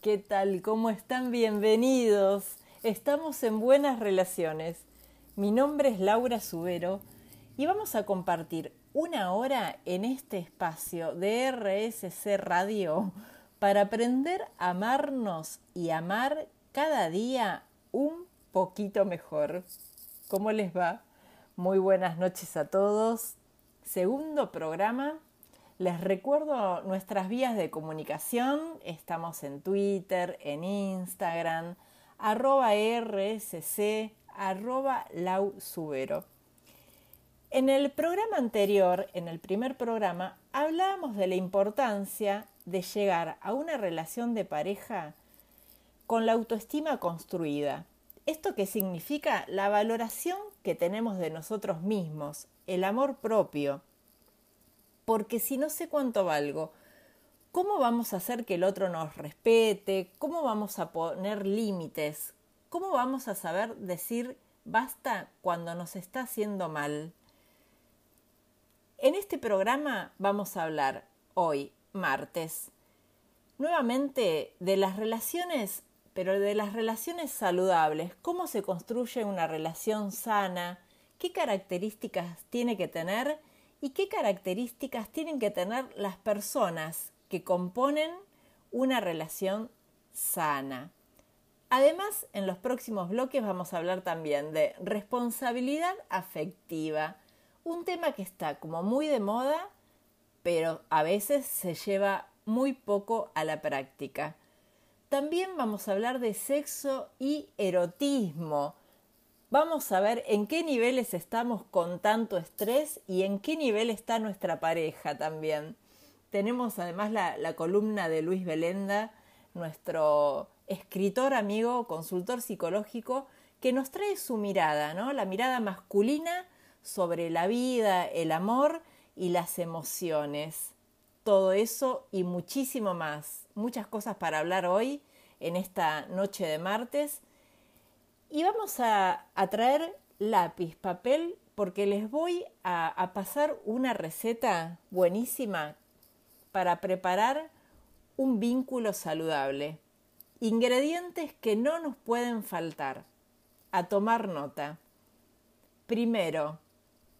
¿Qué tal? ¿Cómo están? Bienvenidos. Estamos en Buenas Relaciones. Mi nombre es Laura Subero y vamos a compartir una hora en este espacio de RSC Radio para aprender a amarnos y amar cada día un poquito mejor. ¿Cómo les va? Muy buenas noches a todos. Segundo programa les recuerdo nuestras vías de comunicación. Estamos en Twitter, en Instagram, arroba rsc, arroba. En el programa anterior, en el primer programa, hablábamos de la importancia de llegar a una relación de pareja con la autoestima construida. ¿Esto qué significa? La valoración que tenemos de nosotros mismos, el amor propio porque si no sé cuánto valgo, ¿cómo vamos a hacer que el otro nos respete? ¿Cómo vamos a poner límites? ¿Cómo vamos a saber decir basta cuando nos está haciendo mal? En este programa vamos a hablar hoy, martes, nuevamente de las relaciones, pero de las relaciones saludables, cómo se construye una relación sana, qué características tiene que tener y qué características tienen que tener las personas que componen una relación sana. Además, en los próximos bloques vamos a hablar también de responsabilidad afectiva, un tema que está como muy de moda, pero a veces se lleva muy poco a la práctica. También vamos a hablar de sexo y erotismo, Vamos a ver en qué niveles estamos con tanto estrés y en qué nivel está nuestra pareja también. Tenemos además la, columna de Luis Belenda, nuestro escritor amigo, consultor psicológico, que nos trae su mirada, ¿no? La mirada masculina sobre la vida, el amor y las emociones. Todo eso y muchísimo más. Muchas cosas para hablar hoy en esta noche de martes y vamos a, traer lápiz, papel, porque les voy a, pasar una receta buenísima para preparar un vínculo saludable. Ingredientes que no nos pueden faltar. A tomar nota. Primero,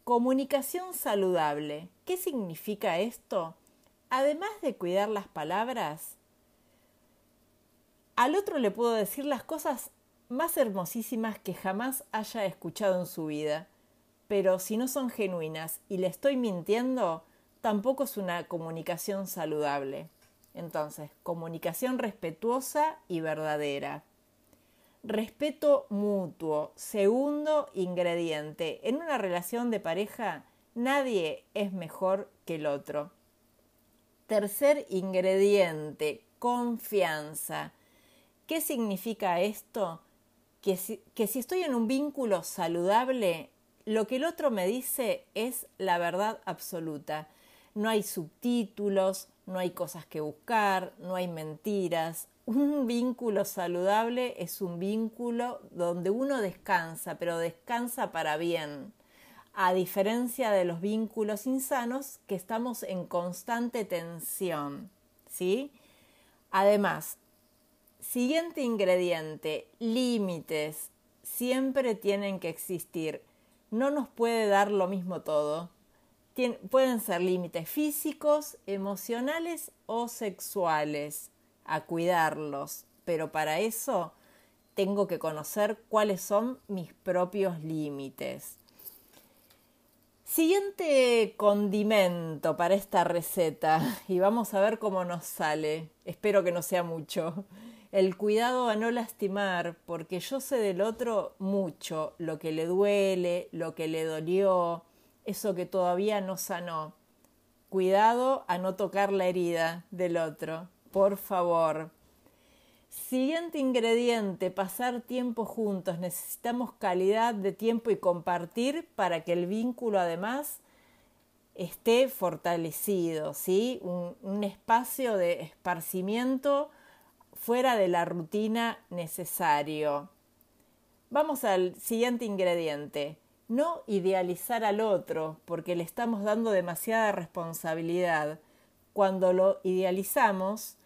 comunicación saludable. ¿Qué significa esto? Además de cuidar las palabras, al otro le puedo decir las cosas más hermosísimas que jamás haya escuchado en su vida. Pero si no son genuinas y le estoy mintiendo, tampoco es una comunicación saludable. Entonces, comunicación respetuosa y verdadera. Respeto mutuo. Segundo ingrediente. En una relación de pareja, nadie es mejor que el otro. Tercer ingrediente. Confianza. ¿Qué significa esto? Que si, estoy en un vínculo saludable, lo que el otro me dice es la verdad absoluta. No hay subtítulos, no hay cosas que buscar, no hay mentiras. Un vínculo saludable es un vínculo donde uno descansa, pero descansa para bien, a diferencia de los vínculos insanos que estamos en constante tensión. ¿Sí? Además, Siguiente ingrediente, límites. Siempre tienen que existir. No nos puede dar lo mismo todo. pueden ser límites físicos, emocionales o sexuales. A cuidarlos. Pero para eso tengo que conocer cuáles son mis propios límites. Siguiente condimento para esta receta y vamos a ver cómo nos sale. Espero que no sea mucho el cuidado a no lastimar, porque yo sé del otro mucho, lo que le duele, lo que le dolió, eso que todavía no sanó. Cuidado a no tocar la herida del otro, por favor. Siguiente ingrediente, pasar tiempo juntos. Necesitamos calidad de tiempo y compartir para que el vínculo además esté fortalecido, ¿sí? Un, un espacio de esparcimiento fuera de la rutina necesario. Vamos al siguiente ingrediente. No idealizar al otro porque le estamos dando demasiada responsabilidad. Cuando lo idealizamos,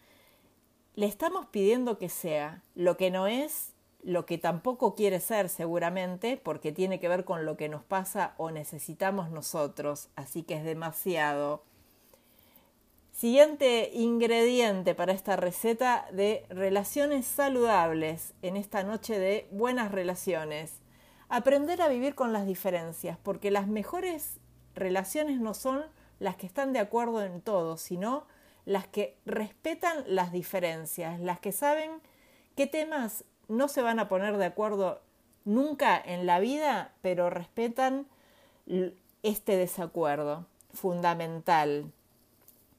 le estamos pidiendo que sea lo que no es, lo que tampoco quiere ser seguramente, porque tiene que ver con lo que nos pasa o necesitamos nosotros, así que es demasiado. Siguiente ingrediente para esta receta de relaciones saludables en esta noche de buenas relaciones. Aprender a vivir con las diferencias, porque las mejores relaciones no son las que están de acuerdo en todo, sino las que respetan las diferencias, las que saben qué temas no se van a poner de acuerdo nunca en la vida, pero respetan este desacuerdo fundamental.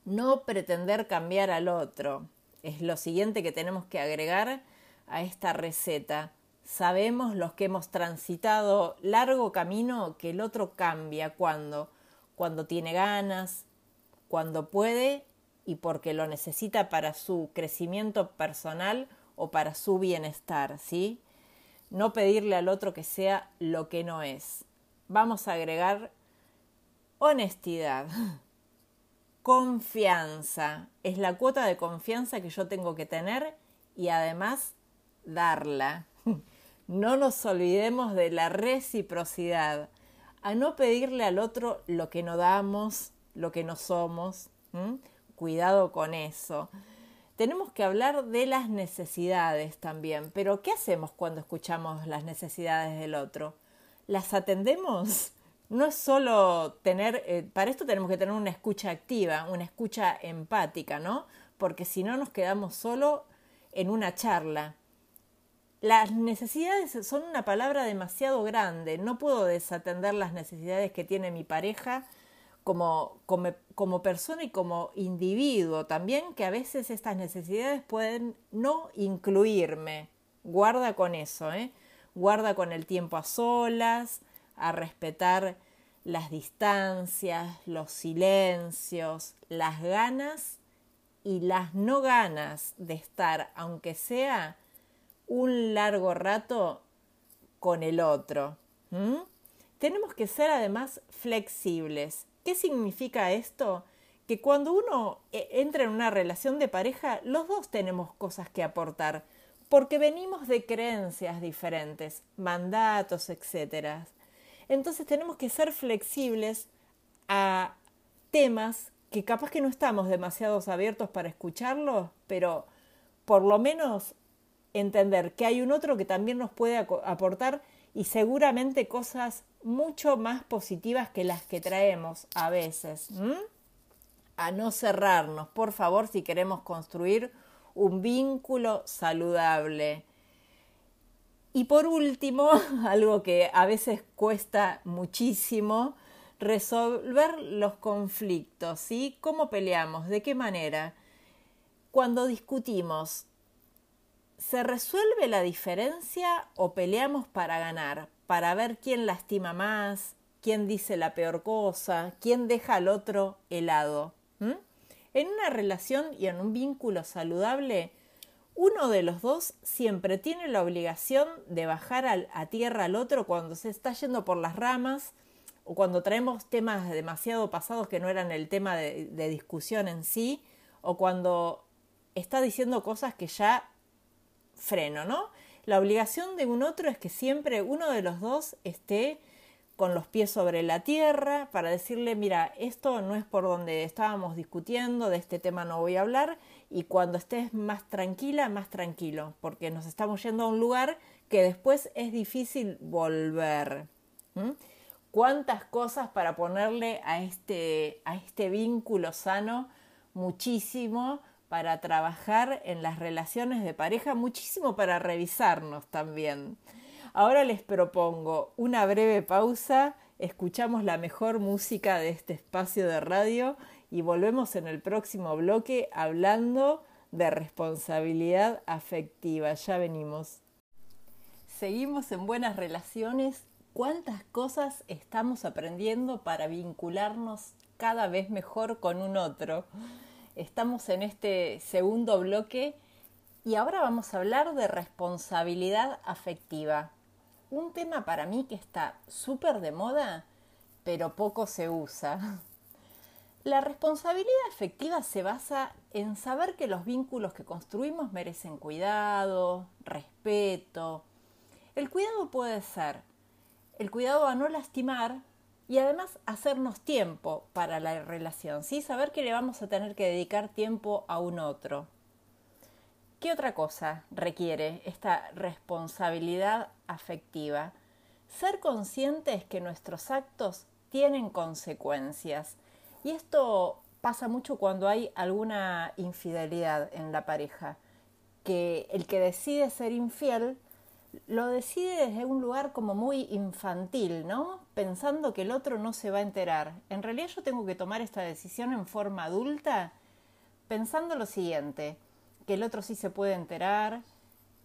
No pretender cambiar al otro es lo siguiente que tenemos que agregar a esta receta. Sabemos los que hemos transitado largo camino que el otro cambia cuando, cuando tiene ganas, cuando puede y porque lo necesita para su crecimiento personal o para su bienestar, ¿sí? No pedirle al otro que sea lo que no es. Vamos a agregar honestidad, confianza. Es la cuota de confianza que yo tengo que tener y además darla. No nos olvidemos de la reciprocidad, a no pedirle al otro lo que no damos, lo que no somos. Cuidado con eso. Tenemos que hablar de las necesidades también, pero ¿qué hacemos cuando escuchamos las necesidades del otro? ¿Las atendemos? No es solo tener, eh, para esto tenemos que tener una escucha activa, una escucha empática, ¿no? Porque si no nos quedamos solo en una charla. Las necesidades son una palabra demasiado grande, no puedo desatender las necesidades que tiene mi pareja como, como, persona y como individuo también, que a veces estas necesidades pueden no incluirme. Guarda con eso, ¿eh? Guarda con el tiempo a solas, a respetar las distancias, los silencios, las ganas y las no ganas de estar, aunque sea un largo rato, con el otro. Tenemos que ser además flexibles ¿Qué significa esto? Que cuando uno eh, entra en una relación de pareja, los dos tenemos cosas que aportar, porque venimos de creencias diferentes, mandatos, etc. Entonces tenemos que ser flexibles a temas que capaz que no estamos demasiado abiertos para escucharlos, pero por lo menos entender que hay un otro que también nos puede aportar y seguramente cosas mucho más positivas que las que traemos a veces. A no cerrarnos, por favor, si queremos construir un vínculo saludable. Y por último, algo que a veces cuesta muchísimo, resolver los conflictos, ¿sí? ¿Cómo peleamos? ¿De qué manera? Cuando discutimos, ¿Se resuelve la diferencia o peleamos para ganar? Para ver quién lastima más, quién dice la peor cosa, quién deja al otro helado. En una relación y en un vínculo saludable, uno de los dos siempre tiene la obligación de bajar a tierra al otro cuando se está yendo por las ramas o cuando traemos temas demasiado pasados que no eran el tema de discusión en sí, o cuando está diciendo cosas que ya freno, ¿no? La obligación de un otro es que siempre uno de los dos esté con los pies sobre la tierra para decirle, mira, esto no es por donde estábamos discutiendo, de este tema no voy a hablar, y cuando estés más tranquila, más tranquilo, porque nos estamos yendo a un lugar que después es difícil volver. ¿Cuántas cosas para ponerle a este, a este vínculo sano? Muchísimo, para trabajar en las relaciones de pareja, muchísimo para revisarnos también. Ahora les propongo una breve pausa, escuchamos la mejor música de este espacio de radio y volvemos en el próximo bloque hablando de responsabilidad afectiva. Ya venimos. Seguimos en buenas relaciones. ¿Cuántas cosas estamos aprendiendo para vincularnos cada vez mejor con un otro? Estamos en este segundo bloque y ahora vamos a hablar de responsabilidad afectiva. Un tema para mí que está súper de moda, pero poco se usa. La responsabilidad efectiva se basa en saber que los vínculos que construimos merecen cuidado, respeto. El cuidado puede ser el cuidado a no lastimar y además hacernos tiempo para la relación, ¿sí? Saber que le vamos a tener que dedicar tiempo a un otro. ¿Qué otra cosa requiere esta responsabilidad afectiva? Ser conscientes que nuestros actos tienen consecuencias y esto pasa mucho cuando hay alguna infidelidad en la pareja, que el que decide ser infiel lo decide desde un lugar como muy infantil, ¿no? Pensando que el otro no se va a enterar. En realidad yo tengo que tomar esta decisión en forma adulta pensando lo siguiente, que el otro sí se puede enterar,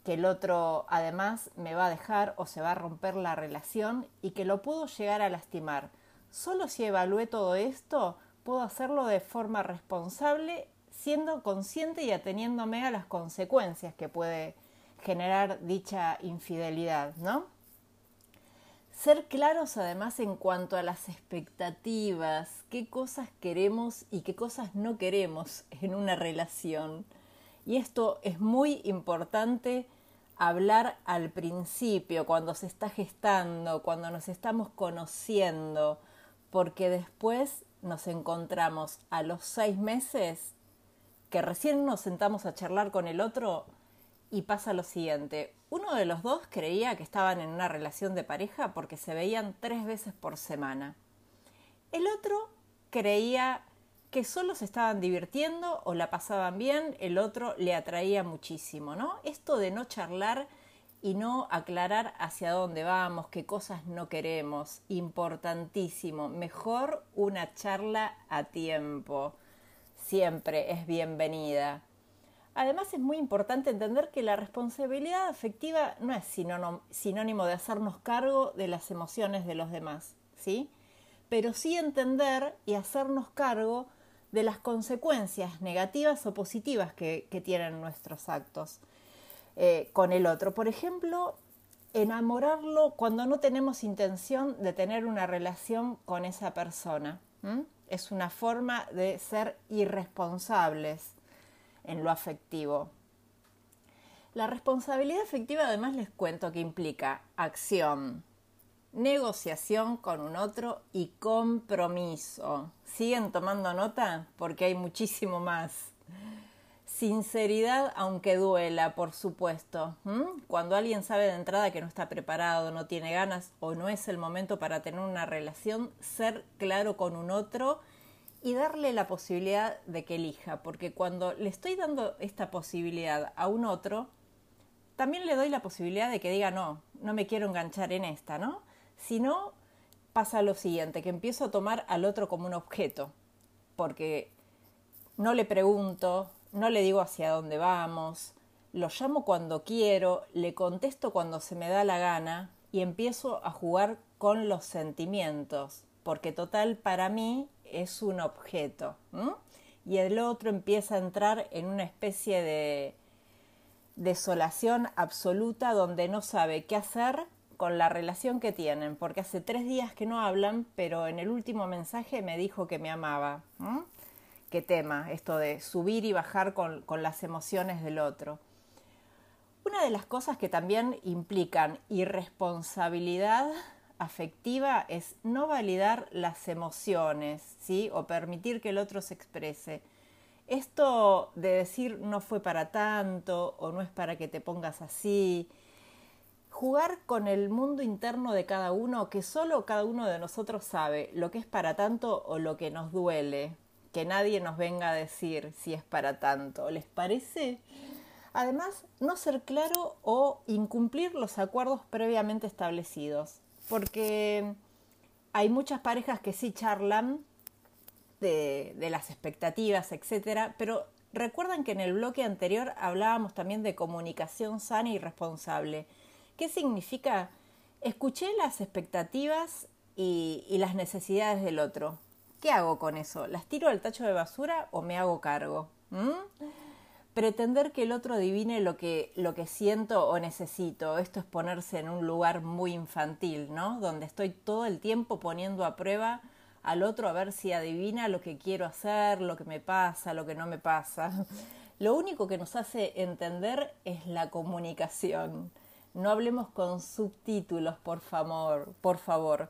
que el otro además me va a dejar o se va a romper la relación y que lo puedo llegar a lastimar. Solo si evalué todo esto, puedo hacerlo de forma responsable, siendo consciente y ateniéndome a las consecuencias que puede generar dicha infidelidad, ¿no? Ser claros además en cuanto a las expectativas, qué cosas queremos y qué cosas no queremos en una relación. Y esto es muy importante hablar al principio, cuando se está gestando, cuando nos estamos conociendo, porque después nos encontramos a los seis meses que recién nos sentamos a charlar con el otro y pasa lo siguiente. Uno de los dos creía que estaban en una relación de pareja porque se veían tres veces por semana. El otro creía que solo se estaban divirtiendo o la pasaban bien, el otro le atraía muchísimo, ¿no? Esto de no charlar y no aclarar hacia dónde vamos, qué cosas no queremos. Importantísimo. Mejor una charla a tiempo. Siempre es bienvenida. Además es muy importante entender que la responsabilidad afectiva no es sinónimo de hacernos cargo de las emociones de los demás, ¿sí? Pero sí entender y hacernos cargo de las consecuencias negativas o positivas que tienen nuestros actos. Eh, con el otro. Por ejemplo, enamorarlo cuando no tenemos intención de tener una relación con esa persona. Es una forma de ser irresponsables en lo afectivo. La responsabilidad afectiva además les cuento que implica acción, negociación con un otro y compromiso. ¿Siguen tomando nota? Porque hay muchísimo más. Sinceridad, aunque duela, por supuesto. Cuando alguien sabe de entrada que no está preparado, no tiene ganas o no es el momento para tener una relación, ser claro con un otro y darle la posibilidad de que elija, porque cuando le estoy dando esta posibilidad a un otro, también le doy la posibilidad de que diga no, no me quiero enganchar en esta, ¿no? Si no, pasa lo siguiente, que empiezo a tomar al otro como un objeto, porque no le pregunto, no le digo hacia dónde vamos, lo llamo cuando quiero, le contesto cuando se me da la gana y empiezo a jugar con los sentimientos, porque total para mí es un objeto. Y el otro empieza a entrar en una especie de desolación absoluta donde no sabe qué hacer con la relación que tienen, porque hace tres días que no hablan, pero en el último mensaje me dijo que me amaba qué tema, esto de subir y bajar con, con las emociones del otro. Una de las cosas que también implican irresponsabilidad afectiva es no validar las emociones, ¿sí? O permitir que el otro se exprese. Esto de decir no fue para tanto o no es para que te pongas así, jugar con el mundo interno de cada uno, que solo cada uno de nosotros sabe lo que es para tanto o lo que nos duele, que nadie nos venga a decir si es para tanto. ¿Les parece? Además, no ser claro o incumplir los acuerdos previamente establecidos, porque hay muchas parejas que sí charlan de, las expectativas, etcétera, pero recuerdan que en el bloque anterior hablábamos también de comunicación sana y responsable. ¿Qué significa? Escuché las expectativas y las necesidades del otro ¿Qué hago con eso? ¿Las tiro al tacho de basura o me hago cargo? ¿Mm? Pretender que el otro adivine lo que, lo que siento o necesito, esto es ponerse en un lugar muy infantil, ¿no? Donde estoy todo el tiempo poniendo a prueba al otro a ver si adivina lo que quiero hacer, lo que me pasa, lo que no me pasa. Lo único que nos hace entender es la comunicación. No hablemos con subtítulos, por favor, por favor.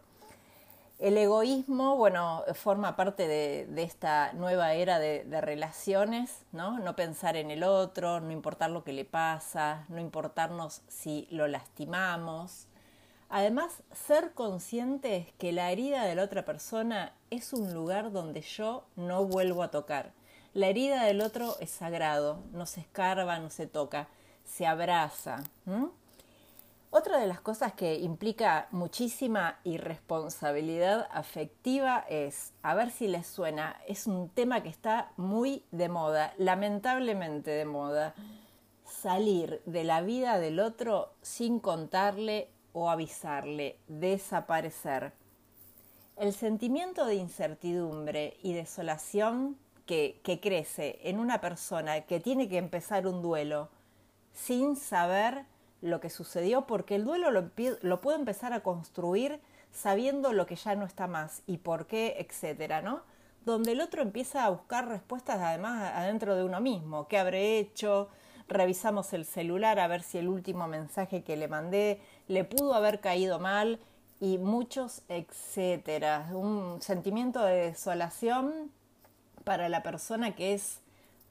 El egoísmo, bueno, forma parte de, esta nueva era de, relaciones, ¿no? No pensar en el otro, no importar lo que le pasa, no importarnos si lo lastimamos. Además, ser conscientes que la herida de la otra persona es un lugar donde yo no vuelvo a tocar. La herida del otro es sagrado, no se escarba, no se toca, se abraza. Otra de las cosas que implica muchísima irresponsabilidad afectiva es, a ver si les suena, es un tema que está muy de moda, lamentablemente de moda, salir de la vida del otro sin contarle o avisarle, desaparecer. El sentimiento de incertidumbre y desolación que, que crece en una persona que tiene que empezar un duelo sin saber lo que sucedió, porque el duelo lo, lo puedo empezar a construir sabiendo lo que ya no está más y por qué, etcétera, ¿no? Donde el otro empieza a buscar respuestas además adentro de uno mismo. ¿Qué habré hecho? Revisamos el celular a ver si el último mensaje que le mandé le pudo haber caído mal y muchos etcétera. Un sentimiento de desolación para la persona que es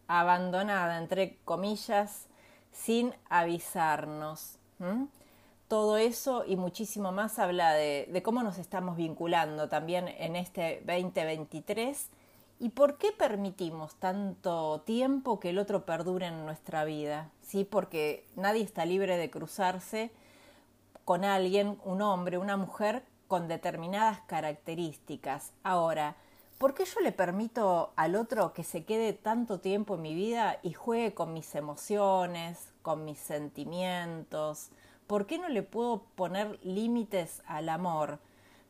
abandonada, entre comillas, sin avisarnos. Todo eso y muchísimo más habla de, cómo nos estamos vinculando también en este 2023 y por qué permitimos tanto tiempo que el otro perdure en nuestra vida. ¿Sí? Porque nadie está libre de cruzarse con alguien, un hombre, una mujer, con determinadas características. Ahora, ¿por qué yo le permito al otro que se quede tanto tiempo en mi vida y juegue con mis emociones, con mis sentimientos? ¿Por qué no le puedo poner límites al amor?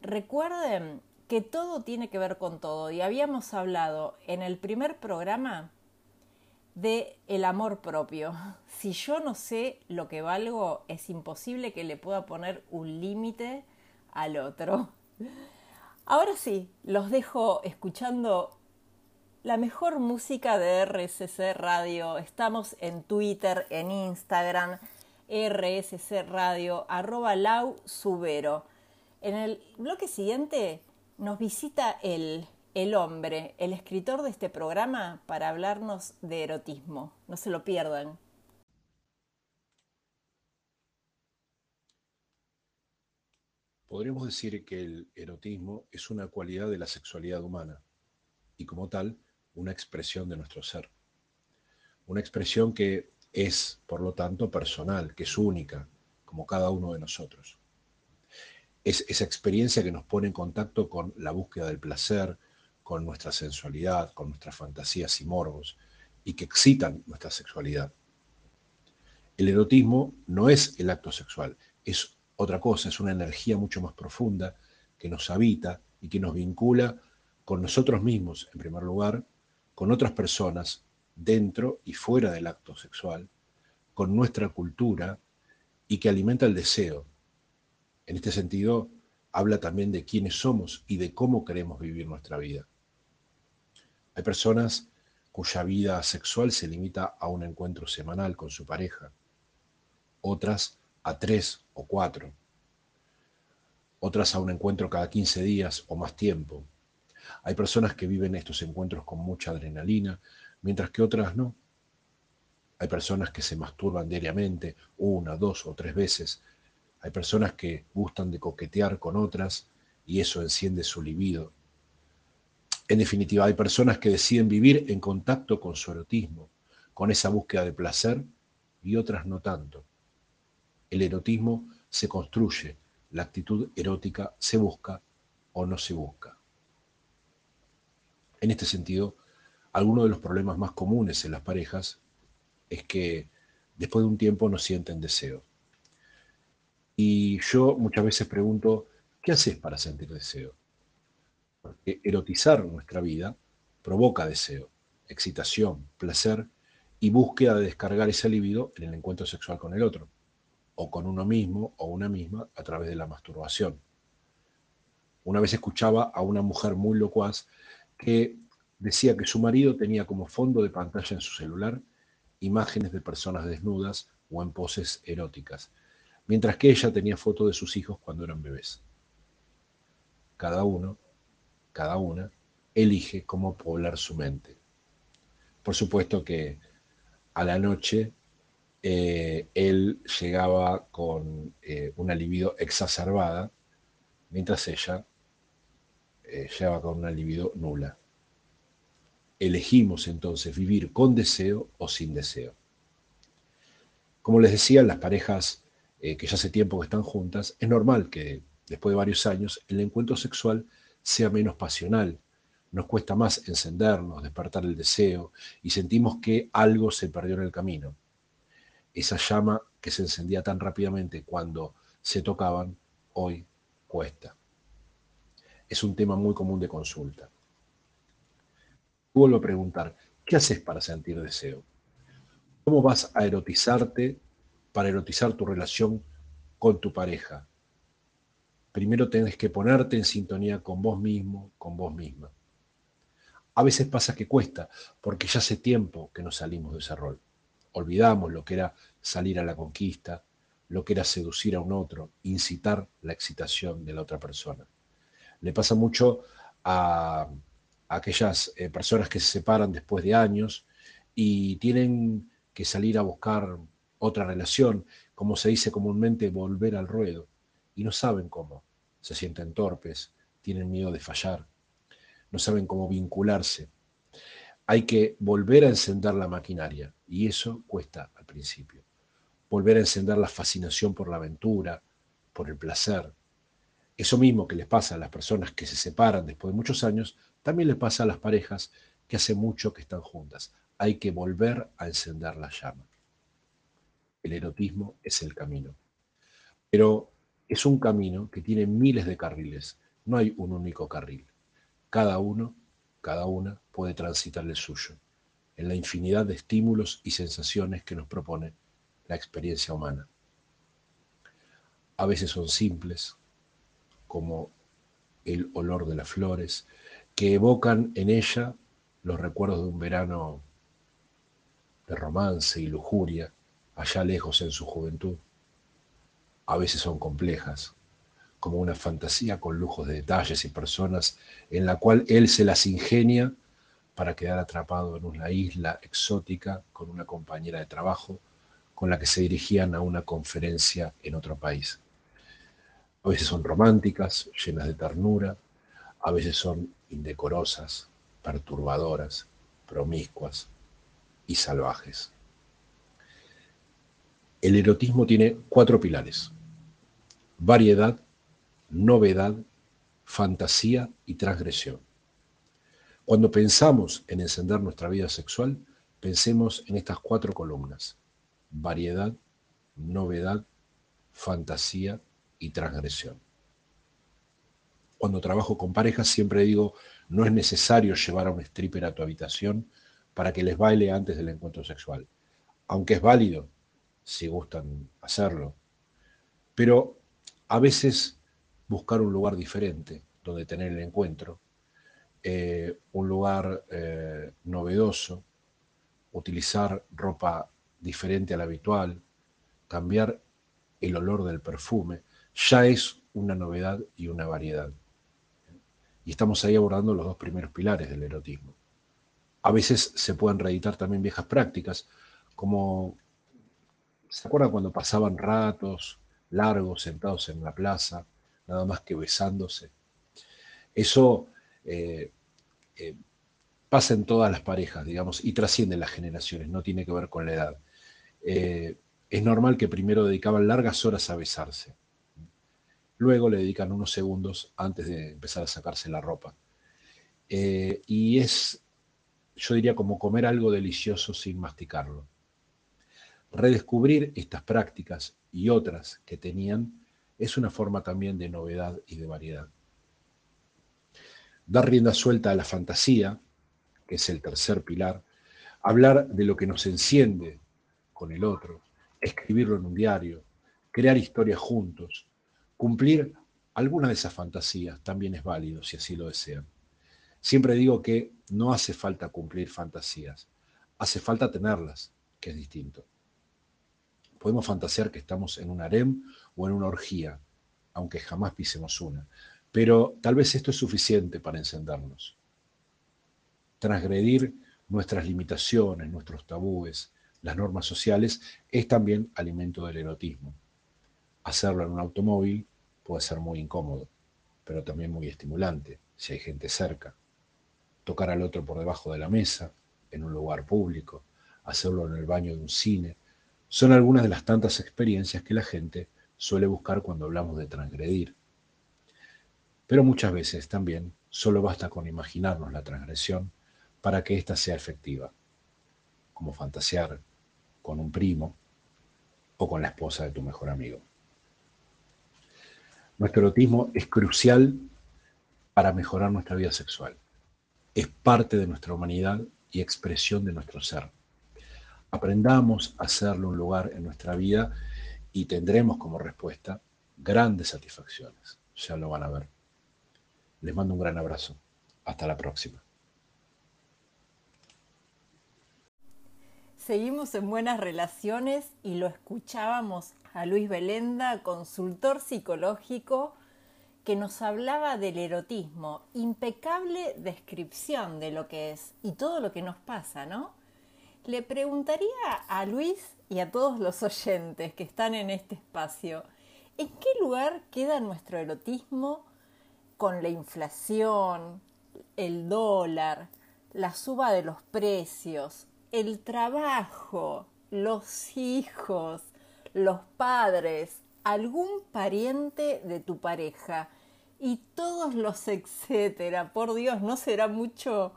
Recuerden que todo tiene que ver con todo y habíamos hablado en el primer programa de el amor propio. Si yo no sé lo que valgo, es imposible que le pueda poner un límite al otro. Ahora sí, los dejo escuchando la mejor música de RSC Radio. Estamos en Twitter, en Instagram, RSC Radio, arroba lau subero. En el bloque siguiente nos visita el, el hombre, el escritor de este programa, para hablarnos de erotismo. No se lo pierdan. Podríamos decir que el erotismo es una cualidad de la sexualidad humana y como tal una expresión de nuestro ser. Una expresión que es, por lo tanto, personal, que es única, como cada uno de nosotros. Es esa experiencia que nos pone en contacto con la búsqueda del placer, con nuestra sensualidad, con nuestras fantasías y morbos, y que excitan nuestra sexualidad. El erotismo no es el acto sexual, es otra cosa, es una energía mucho más profunda que nos habita y que nos vincula con nosotros mismos, en primer lugar, con otras personas, dentro y fuera del acto sexual, con nuestra cultura y que alimenta el deseo. En este sentido, habla también de quiénes somos y de cómo queremos vivir nuestra vida. Hay personas cuya vida sexual se limita a un encuentro semanal con su pareja, otras a tres o cuatro, otras a un encuentro cada 15 días o más tiempo. Hay personas que viven estos encuentros con mucha adrenalina, mientras que otras no. Hay personas que se masturban diariamente, una, dos o tres veces. Hay personas que gustan de coquetear con otras y eso enciende su libido. En definitiva, hay personas que deciden vivir en contacto con su erotismo, con esa búsqueda de placer, y otras no tanto. El erotismo se construye, la actitud erótica se busca o no se busca. En este sentido, alguno de los problemas más comunes en las parejas es que después de un tiempo no sienten deseo. Y yo muchas veces pregunto, ¿qué haces para sentir deseo? Porque erotizar nuestra vida provoca deseo, excitación, placer y búsqueda de descargar ese libido en el encuentro sexual con el otro o con uno mismo o una misma a través de la masturbación. Una vez escuchaba a una mujer muy locuaz que decía que su marido tenía como fondo de pantalla en su celular imágenes de personas desnudas o en poses eróticas, mientras que ella tenía fotos de sus hijos cuando eran bebés. Cada uno, cada una, elige cómo poblar su mente. Por supuesto que a la noche eh, él llegaba con eh, una libido exacerbada, mientras ella eh, llegaba con una libido nula. Elegimos entonces vivir con deseo o sin deseo. Como les decía, las parejas que ya hace tiempo que están juntas, es normal que después de varios años el encuentro sexual sea menos pasional, nos cuesta más encendernos, despertar el deseo y sentimos que algo se perdió en el camino. Esa llama que se encendía tan rápidamente cuando se tocaban, hoy cuesta. Es un tema muy común de consulta. Vuelvo a preguntar, ¿qué haces para sentir deseo? ¿Cómo vas a erotizarte para erotizar tu relación con tu pareja? Primero tienes que ponerte en sintonía con vos mismo, con vos misma. A veces pasa que cuesta, porque ya hace tiempo que nos salimos de ese rol. Olvidamos lo que era salir a la conquista, lo que era seducir a un otro, incitar la excitación de la otra persona. Le pasa mucho a, aquellas eh, personas que se separan después de años y tienen que salir a buscar otra relación, como se dice comúnmente, volver al ruedo, y no saben cómo. Se sienten torpes, tienen miedo de fallar, no saben cómo vincularse. Hay que volver a encender la maquinaria y eso cuesta al principio. Volver a encender la fascinación por la aventura, por el placer. Eso mismo que les pasa a las personas que se separan después de muchos años, también les pasa a las parejas que hace mucho que están juntas. Hay que volver a encender la llama. El erotismo es el camino. Pero es un camino que tiene miles de carriles. No hay un único carril. Cada uno, cada una puede transitar el suyo, en la infinidad de estímulos y sensaciones que nos propone la experiencia humana. A veces son simples, como el olor de las flores, que evocan en ella los recuerdos de un verano de romance y lujuria, allá lejos en su juventud. A veces son complejas, como una fantasía con lujos de detalles y personas en la cual él se las ingenia para quedar atrapado en una isla exótica con una compañera de trabajo con la que se dirigían a una conferencia en otro país. A veces son románticas, llenas de ternura, a veces son indecorosas, perturbadoras, promiscuas y salvajes. El erotismo tiene cuatro pilares. Variedad, novedad, fantasía y transgresión. Cuando pensamos en encender nuestra vida sexual, pensemos en estas cuatro columnas. Variedad, novedad, fantasía y transgresión. Cuando trabajo con parejas siempre digo, no es necesario llevar a un stripper a tu habitación para que les baile antes del encuentro sexual, aunque es válido si gustan hacerlo. Pero a veces buscar un lugar diferente donde tener el encuentro, eh, un lugar eh, novedoso, utilizar ropa diferente a la habitual, cambiar el olor del perfume, ya es una novedad y una variedad. Y estamos ahí abordando los dos primeros pilares del erotismo. A veces se pueden reeditar también viejas prácticas, como, ¿se acuerdan cuando pasaban ratos largos sentados en la plaza? Nada más que besándose. Eso eh, eh, pasa en todas las parejas, digamos, y trasciende las generaciones, no tiene que ver con la edad. Eh, es normal que primero dedicaban largas horas a besarse. Luego le dedican unos segundos antes de empezar a sacarse la ropa. y es, yo diría, como comer algo delicioso sin masticarlo. Redescubrir estas prácticas y otras que tenían es una forma también de novedad y de variedad. Dar rienda suelta a la fantasía, que es el tercer pilar, hablar de lo que nos enciende con el otro, escribirlo en un diario, crear historias juntos, cumplir alguna de esas fantasías también es válido si así lo desean. Siempre digo que no hace falta cumplir fantasías, hace falta tenerlas, que es distinto. Podemos fantasear que estamos en un harem o en una orgía, aunque jamás pisemos una, pero tal vez esto es suficiente para encendernos. Transgredir nuestras limitaciones, nuestros tabúes, las normas sociales, es también alimento del erotismo. Hacerlo en un automóvil puede ser muy incómodo, pero también muy estimulante si hay gente cerca. Tocar al otro por debajo de la mesa, en un lugar público, hacerlo en el baño de un cine, son algunas de las tantas experiencias que la gente suele buscar cuando hablamos de transgredir. Pero muchas veces también solo basta con imaginarnos la transgresión para que ésta sea efectiva, como fantasear con un primo o con la esposa de tu mejor amigo. Nuestro erotismo es crucial para mejorar nuestra vida sexual. Es parte de nuestra humanidad y expresión de nuestro ser. Aprendamos a hacerlo un lugar en nuestra vida y tendremos como respuesta grandes satisfacciones. Ya lo van a ver. Les mando un gran abrazo. Hasta la próxima. Seguimos en buenas relaciones y lo escuchábamos a Luis Belenda, consultor psicológico, que nos hablaba del erotismo, impecable descripción de lo que es y todo lo que nos pasa, ¿no? Le preguntaría a Luis y a todos los oyentes que están en este espacio, ¿en qué lugar queda nuestro erotismo con la inflación, el dólar, la suba de los precios, el trabajo, los hijos, los padres, algún pariente de tu pareja y todos los etcétera. Por Dios, no será mucho.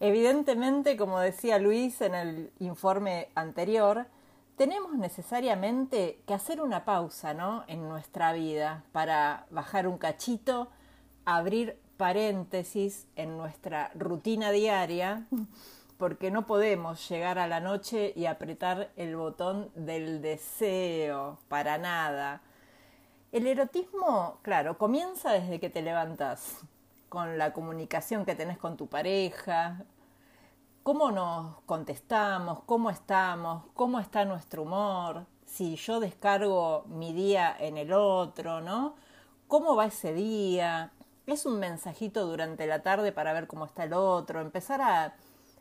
Evidentemente, como decía Luis en el informe anterior, tenemos necesariamente que hacer una pausa, ¿no? En nuestra vida para bajar un cachito, abrir paréntesis en nuestra rutina diaria porque no podemos llegar a la noche y apretar el botón del deseo, para nada. El erotismo, claro, comienza desde que te levantas, con la comunicación que tenés con tu pareja, cómo nos contestamos, cómo estamos, cómo está nuestro humor, si yo descargo mi día en el otro, ¿no? ¿Cómo va ese día? Es un mensajito durante la tarde para ver cómo está el otro, empezar a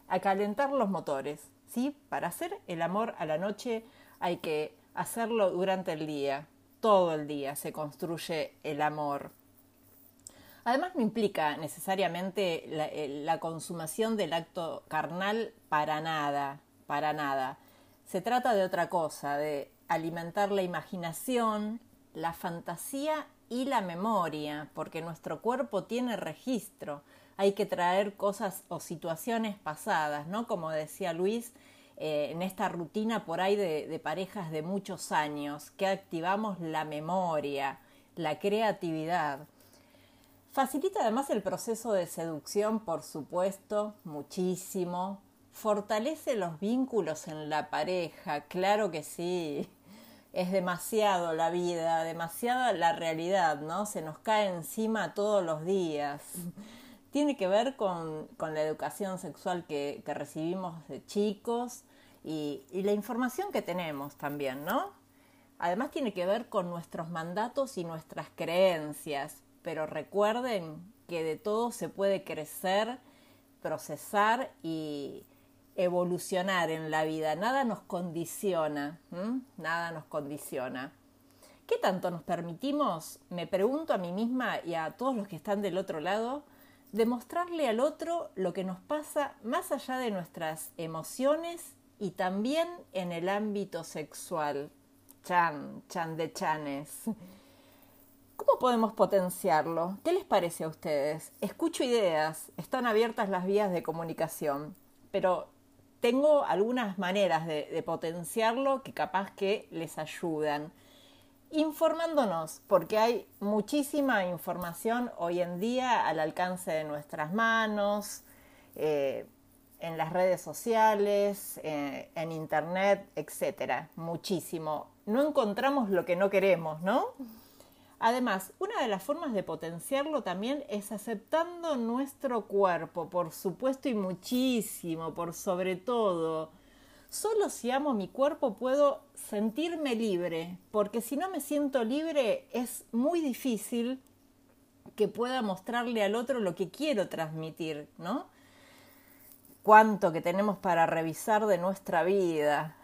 a calentar los motores. ¿sí? Para hacer el amor a la noche hay que hacerlo durante el día. Todo el día se construye el amor. Además no implica necesariamente la, la, consumación del acto carnal para nada, para nada. Se trata de otra cosa, de alimentar la imaginación, la fantasía y la memoria, porque nuestro cuerpo tiene registro hay que traer cosas o situaciones pasadas, ¿no? Como decía Luis, eh, en esta rutina por ahí de parejas de muchos años, que activamos la memoria, la creatividad. Facilita además el proceso de seducción, por supuesto, muchísimo. Fortalece los vínculos en la pareja, claro que sí. Es demasiado la vida, demasiada la realidad, ¿no? Se nos cae encima todos los días tiene que ver con, la educación sexual que, recibimos de chicos y, y, la información que tenemos también, ¿no? Además tiene que ver con nuestros mandatos y nuestras creencias, pero recuerden que de todo se puede crecer, procesar y evolucionar en la vida. Nada nos condiciona, nada nos condiciona. ¿Qué tanto nos permitimos? Me pregunto a mí misma y a todos los que están del otro lado, demostrarle al otro lo que nos pasa más allá de nuestras emociones y también en el ámbito sexual. Chan, chan de chanes. ¿Cómo podemos potenciarlo? ¿Qué les parece a ustedes? Escucho ideas, están abiertas las vías de comunicación, pero tengo algunas maneras de, potenciarlo que capaz que les ayudan informándonos, porque hay muchísima información hoy en día al alcance de nuestras manos, eh, en las redes sociales, eh, en internet, etcétera, muchísimo. No encontramos lo que no queremos, ¿no? Además, una de las formas de potenciarlo también es aceptando nuestro cuerpo, por supuesto y muchísimo, por sobre todo. Solo si amo mi cuerpo puedo sentirme libre, porque si no me siento libre es muy difícil que pueda mostrarle al otro lo que quiero transmitir, ¿no? Cuánto que tenemos para revisar de nuestra vida,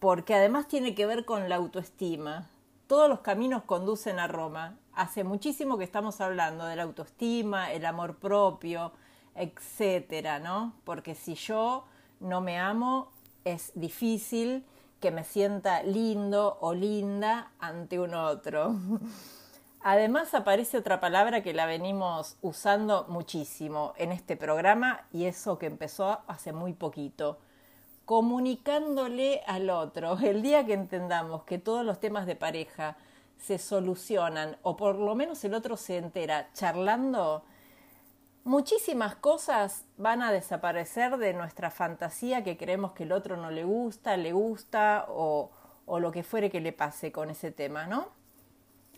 porque además tiene que ver con la autoestima. Todos los caminos conducen a Roma. Hace muchísimo que estamos hablando de la autoestima, el amor propio, etcétera, ¿no? Porque si yo no me amo, es difícil que me sienta lindo o linda ante un otro. Además aparece otra palabra que la venimos usando muchísimo en este programa y eso que empezó hace muy poquito. Comunicándole al otro. El día que entendamos que todos los temas de pareja se solucionan o por lo menos el otro se entera charlando, muchísimas cosas van a desaparecer de nuestra fantasía que creemos que el otro no le gusta, le gusta o, o lo que fuere que le pase con ese tema, ¿no?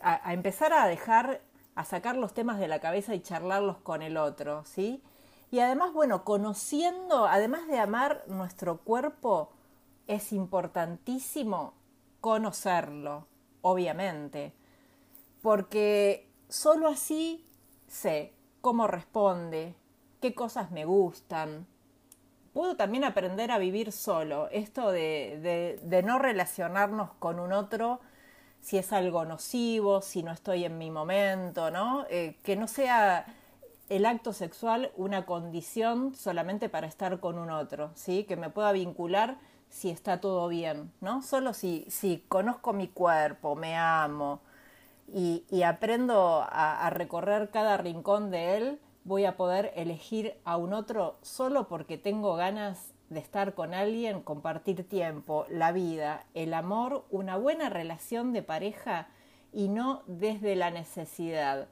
a, empezar a dejar, a sacar los temas de la cabeza y charlarlos con el otro, ¿sí? Y además, bueno, conociendo, además de amar nuestro cuerpo, es importantísimo conocerlo, obviamente, porque solo así sé cómo responde, qué cosas me gustan. Puedo también aprender a vivir solo, esto de, de, de no relacionarnos con un otro si es algo nocivo, si no estoy en mi momento, ¿no? Eh, que no sea el acto sexual una condición solamente para estar con un otro, ¿sí? Que me pueda vincular si está todo bien, ¿no? Solo si, si conozco mi cuerpo, me amo y, y aprendo a, a recorrer cada rincón de él, voy a poder elegir a un otro solo porque tengo ganas de estar con alguien, compartir tiempo, la vida, el amor, una buena relación de pareja y no desde la necesidad.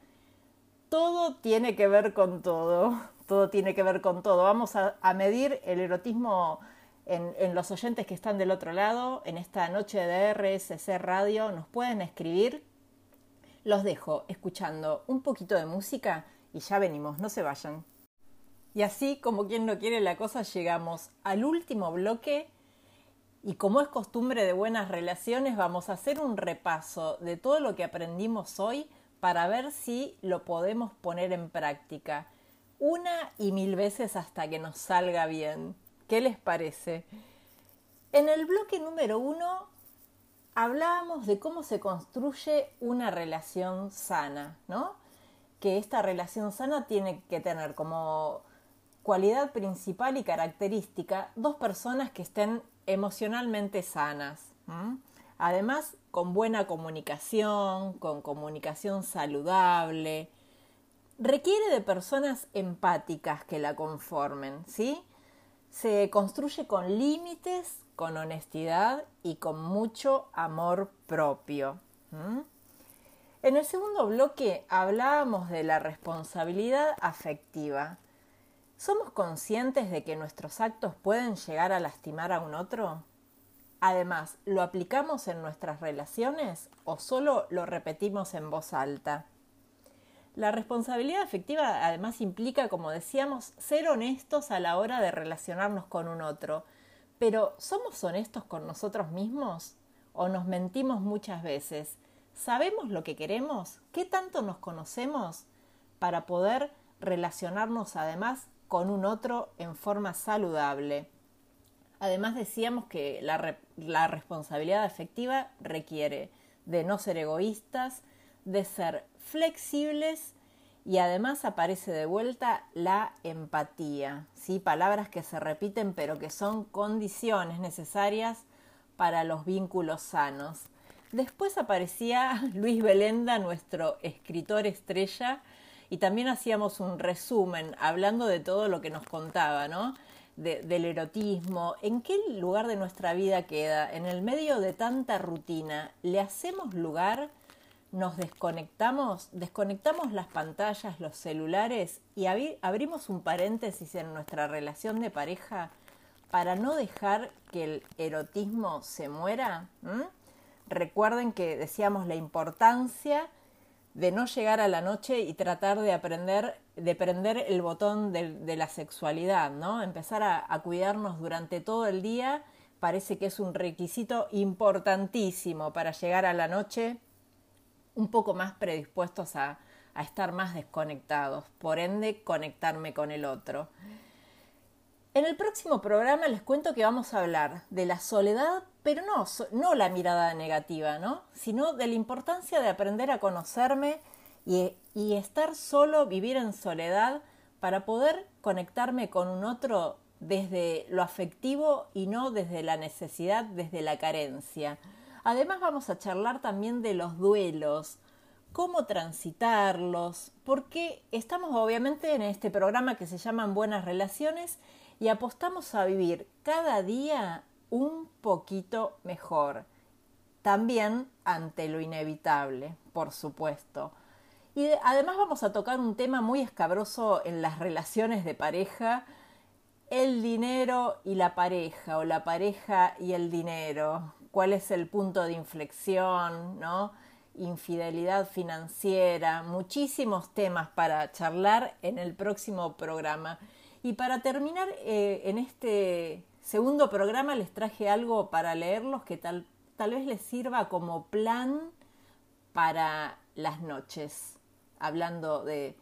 Todo tiene que ver con todo, todo tiene que ver con todo. Vamos a, medir el erotismo en, en, los oyentes que están del otro lado, en esta noche de RSC Radio, nos pueden escribir. Los dejo escuchando un poquito de música y ya venimos, no se vayan. Y así como quien no quiere la cosa, llegamos al último bloque y como es costumbre de buenas relaciones, vamos a hacer un repaso de todo lo que aprendimos hoy para ver si lo podemos poner en práctica una y mil veces hasta que nos salga bien. ¿Qué les parece? En el bloque número uno hablábamos de cómo se construye una relación sana, ¿no? Que esta relación sana tiene que tener como cualidad principal y característica, dos personas que estén emocionalmente sanas. Además, con buena comunicación, con comunicación saludable. Requiere de personas empáticas que la conformen, ¿sí? Se construye con límites, con honestidad y con mucho amor propio. En el segundo bloque hablábamos de la responsabilidad afectiva. ¿Somos conscientes de que nuestros actos pueden llegar a lastimar a un otro? Además, ¿lo aplicamos en nuestras relaciones o solo lo repetimos en voz alta? La responsabilidad afectiva además implica, como decíamos, ser honestos a la hora de relacionarnos con un otro. Pero ¿somos honestos con nosotros mismos? ¿O nos mentimos muchas veces? ¿Sabemos lo que queremos? ¿Qué tanto nos conocemos para poder relacionarnos además con un otro en forma saludable. Además decíamos que la, la responsabilidad afectiva requiere de no ser egoístas, de ser flexibles y además aparece de vuelta la empatía, ¿sí? palabras que se repiten pero que son condiciones necesarias para los vínculos sanos. Después aparecía Luis Belenda, nuestro escritor estrella, y también hacíamos un resumen hablando de todo lo que nos contaba, ¿no? Del erotismo, en qué lugar de nuestra vida queda, en el medio de tanta rutina, le hacemos lugar, nos desconectamos, desconectamos las pantallas, los celulares y abrimos un paréntesis en nuestra relación de pareja para no dejar que el erotismo se muera. Recuerden que decíamos la importancia de no llegar a la noche y tratar de aprender, de prender el botón de, la sexualidad, ¿no? Empezar a, cuidarnos durante todo el día parece que es un requisito importantísimo para llegar a la noche un poco más predispuestos a, estar más desconectados, por ende conectarme con el otro. En el próximo programa les cuento que vamos a hablar de la soledad, pero no, no la mirada negativa, ¿no? sino de la importancia de aprender a conocerme y, y estar solo, vivir en soledad, para poder conectarme con un otro desde lo afectivo y no desde la necesidad, desde la carencia. Además vamos a charlar también de los duelos, cómo transitarlos, porque estamos obviamente en este programa que se llaman Buenas Relaciones y apostamos a vivir cada día un poquito mejor, también ante lo inevitable, por supuesto. Y además vamos a tocar un tema muy escabroso en las relaciones de pareja, el dinero y la pareja, o la pareja y el dinero, cuál es el punto de inflexión, ¿no? Infidelidad financiera, muchísimos temas para charlar en el próximo programa. Y para terminar, eh, en este segundo programa les traje algo para leerlos que tal, tal vez les sirva como plan para las noches, hablando de,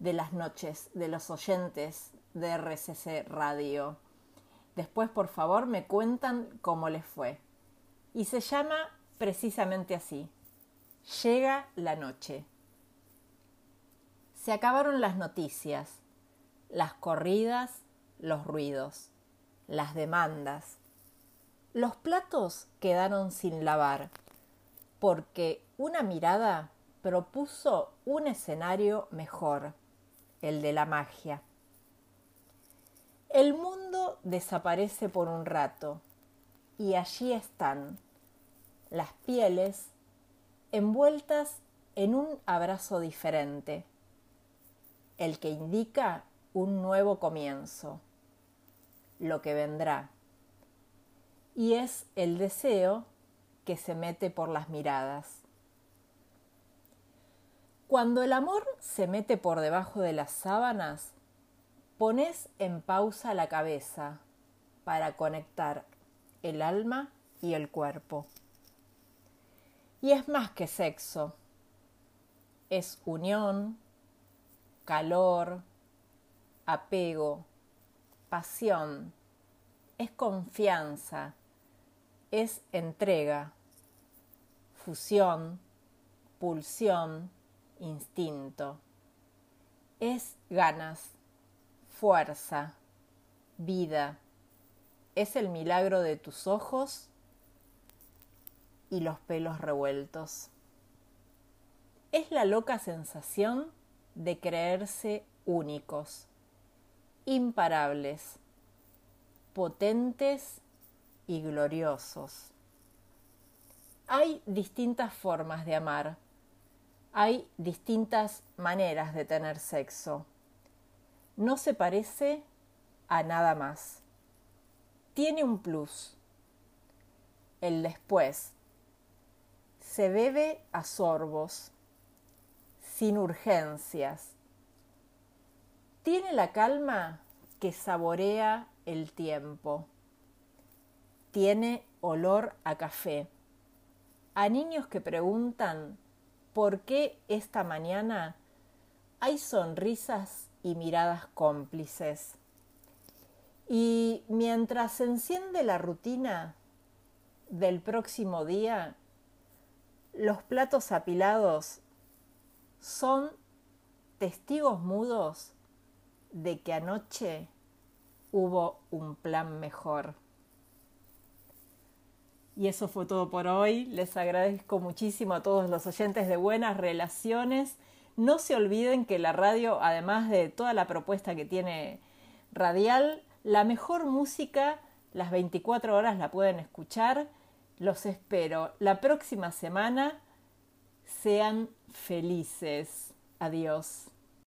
de las noches, de los oyentes de RCC Radio. Después, por favor, me cuentan cómo les fue. Y se llama precisamente así. Llega la noche. Se acabaron las noticias las corridas, los ruidos, las demandas. Los platos quedaron sin lavar, porque una mirada propuso un escenario mejor, el de la magia. El mundo desaparece por un rato, y allí están las pieles envueltas en un abrazo diferente, el que indica un nuevo comienzo, lo que vendrá. Y es el deseo que se mete por las miradas. Cuando el amor se mete por debajo de las sábanas, pones en pausa la cabeza para conectar el alma y el cuerpo. Y es más que sexo, es unión, calor, apego, pasión, es confianza, es entrega, fusión, pulsión, instinto. Es ganas, fuerza, vida. Es el milagro de tus ojos y los pelos revueltos. Es la loca sensación de creerse únicos imparables, potentes y gloriosos. Hay distintas formas de amar, hay distintas maneras de tener sexo. No se parece a nada más. Tiene un plus. El después. Se bebe a sorbos, sin urgencias, tiene la calma que saborea el tiempo. Tiene olor a café. A niños que preguntan por qué esta mañana hay sonrisas y miradas cómplices. Y mientras se enciende la rutina del próximo día, los platos apilados son testigos mudos de que anoche hubo un plan mejor. Y eso fue todo por hoy. Les agradezco muchísimo a todos los oyentes de Buenas Relaciones. No se olviden que la radio, además de toda la propuesta que tiene radial, la mejor música las 24 horas la pueden escuchar. Los espero la próxima semana. Sean felices. Adiós.